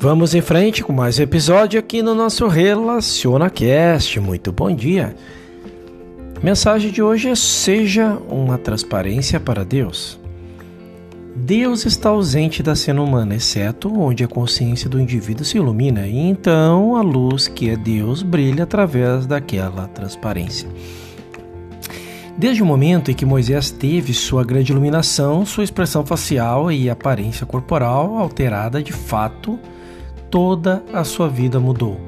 Vamos em frente com mais um episódio aqui no nosso Relaciona Cast. Muito bom dia. mensagem de hoje é: seja uma transparência para Deus. Deus está ausente da cena humana, exceto onde a consciência do indivíduo se ilumina, e então a luz que é Deus brilha através daquela transparência. Desde o momento em que Moisés teve sua grande iluminação, sua expressão facial e aparência corporal alterada de fato toda a sua vida mudou.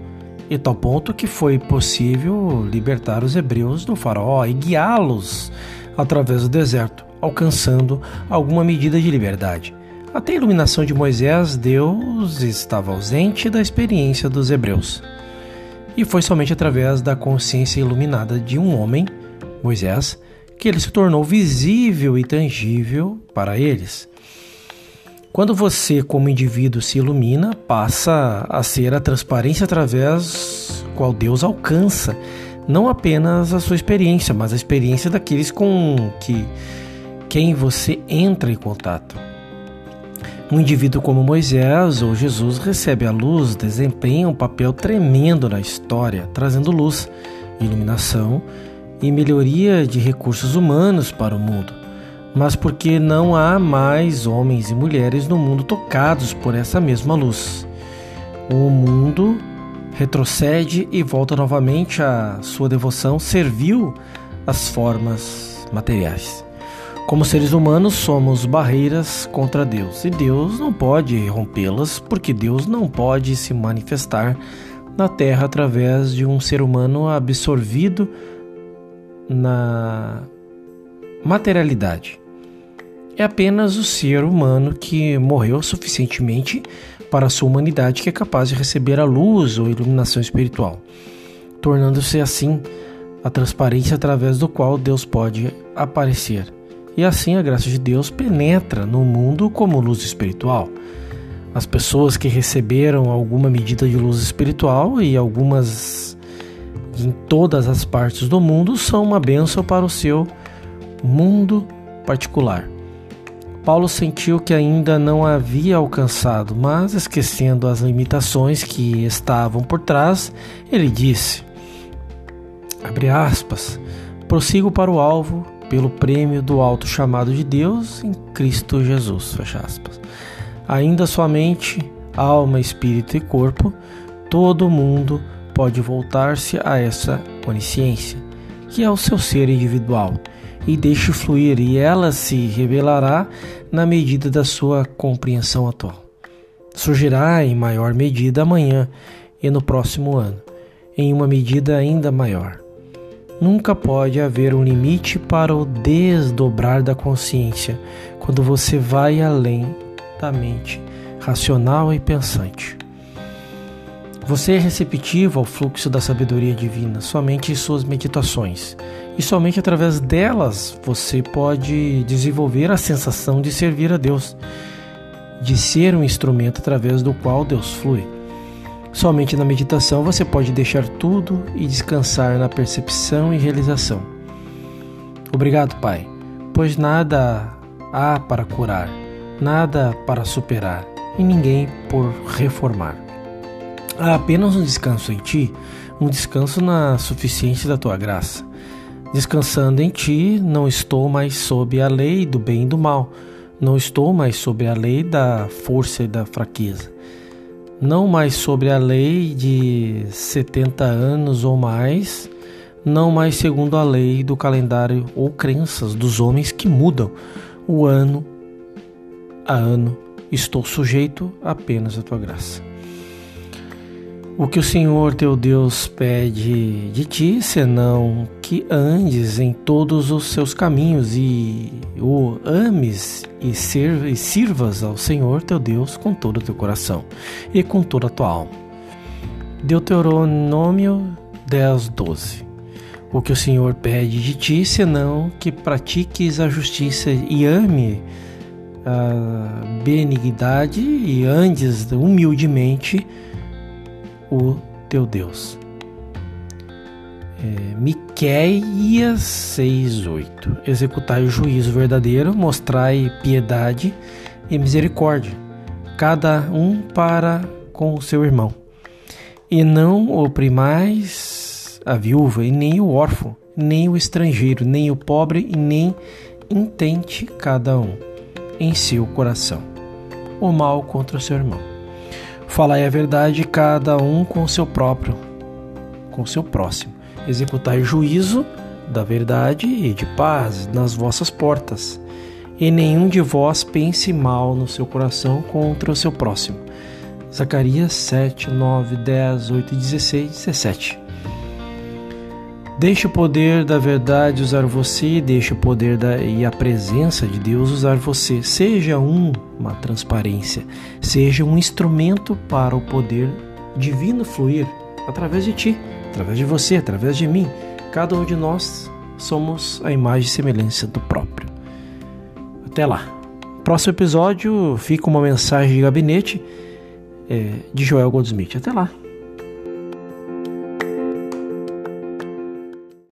E tal ponto que foi possível libertar os hebreus do faraó e guiá-los através do deserto, alcançando alguma medida de liberdade. Até a iluminação de Moisés, Deus estava ausente da experiência dos hebreus. E foi somente através da consciência iluminada de um homem, Moisés, que ele se tornou visível e tangível para eles. Quando você, como indivíduo, se ilumina, passa a ser a transparência através qual Deus alcança não apenas a sua experiência, mas a experiência daqueles com que quem você entra em contato. Um indivíduo como Moisés ou Jesus recebe a luz, desempenha um papel tremendo na história, trazendo luz, iluminação e melhoria de recursos humanos para o mundo mas porque não há mais homens e mulheres no mundo tocados por essa mesma luz. O mundo retrocede e volta novamente à sua devoção servil às formas materiais. Como seres humanos, somos barreiras contra Deus e Deus não pode rompê-las porque Deus não pode se manifestar na Terra através de um ser humano absorvido na materialidade é apenas o ser humano que morreu suficientemente para a sua humanidade que é capaz de receber a luz ou iluminação espiritual, tornando-se assim a transparência através do qual Deus pode aparecer. E assim a graça de Deus penetra no mundo como luz espiritual. As pessoas que receberam alguma medida de luz espiritual e algumas em todas as partes do mundo são uma bênção para o seu mundo particular. Paulo sentiu que ainda não havia alcançado, mas esquecendo as limitações que estavam por trás, ele disse: abre aspas, prossigo para o alvo pelo prêmio do alto chamado de Deus em Cristo Jesus, fecha aspas. Ainda somente alma, espírito e corpo, todo mundo pode voltar-se a essa onisciência, que é o seu ser individual e deixe fluir, e ela se revelará na medida da sua compreensão atual. Surgirá em maior medida amanhã e no próximo ano, em uma medida ainda maior. Nunca pode haver um limite para o desdobrar da consciência quando você vai além da mente racional e pensante. Você é receptivo ao fluxo da sabedoria divina somente em suas meditações e somente através delas você pode desenvolver a sensação de servir a Deus, de ser um instrumento através do qual Deus flui. Somente na meditação você pode deixar tudo e descansar na percepção e realização. Obrigado, Pai, pois nada há para curar, nada para superar e ninguém por reformar. Há apenas um descanso em Ti, um descanso na suficiência da Tua graça. Descansando em ti, não estou mais sob a lei do bem e do mal, não estou mais sob a lei da força e da fraqueza, não mais sobre a lei de 70 anos ou mais, não mais segundo a lei do calendário ou crenças dos homens que mudam. O ano a ano, estou sujeito apenas à tua graça. O que o Senhor teu Deus pede de ti, senão que andes em todos os seus caminhos e o ames e, sirvas ao Senhor teu Deus com todo o teu coração e com toda a tua alma. Deuteronômio 10, 12. O que o Senhor pede de ti, senão que pratiques a justiça e ame a benignidade e andes humildemente o teu Deus. É, Miqueias 6:8 Executai o juízo verdadeiro, mostrai piedade e misericórdia, cada um para com o seu irmão. E não oprimais a viúva, e nem o órfão, nem o estrangeiro, nem o pobre, e nem intente cada um em seu coração o mal contra o seu irmão. Falai a verdade cada um com o seu próprio, com o seu próximo. Executai juízo da verdade e de paz nas vossas portas. E nenhum de vós pense mal no seu coração contra o seu próximo. Zacarias 7, 9, 10, 8, 16, 17. Deixe o poder da verdade usar você, deixe o poder da, e a presença de Deus usar você. Seja um, uma transparência, seja um instrumento para o poder divino fluir através de ti, através de você, através de mim. Cada um de nós somos a imagem e semelhança do próprio. Até lá. Próximo episódio fica uma mensagem de gabinete é, de Joel Goldsmith. Até lá.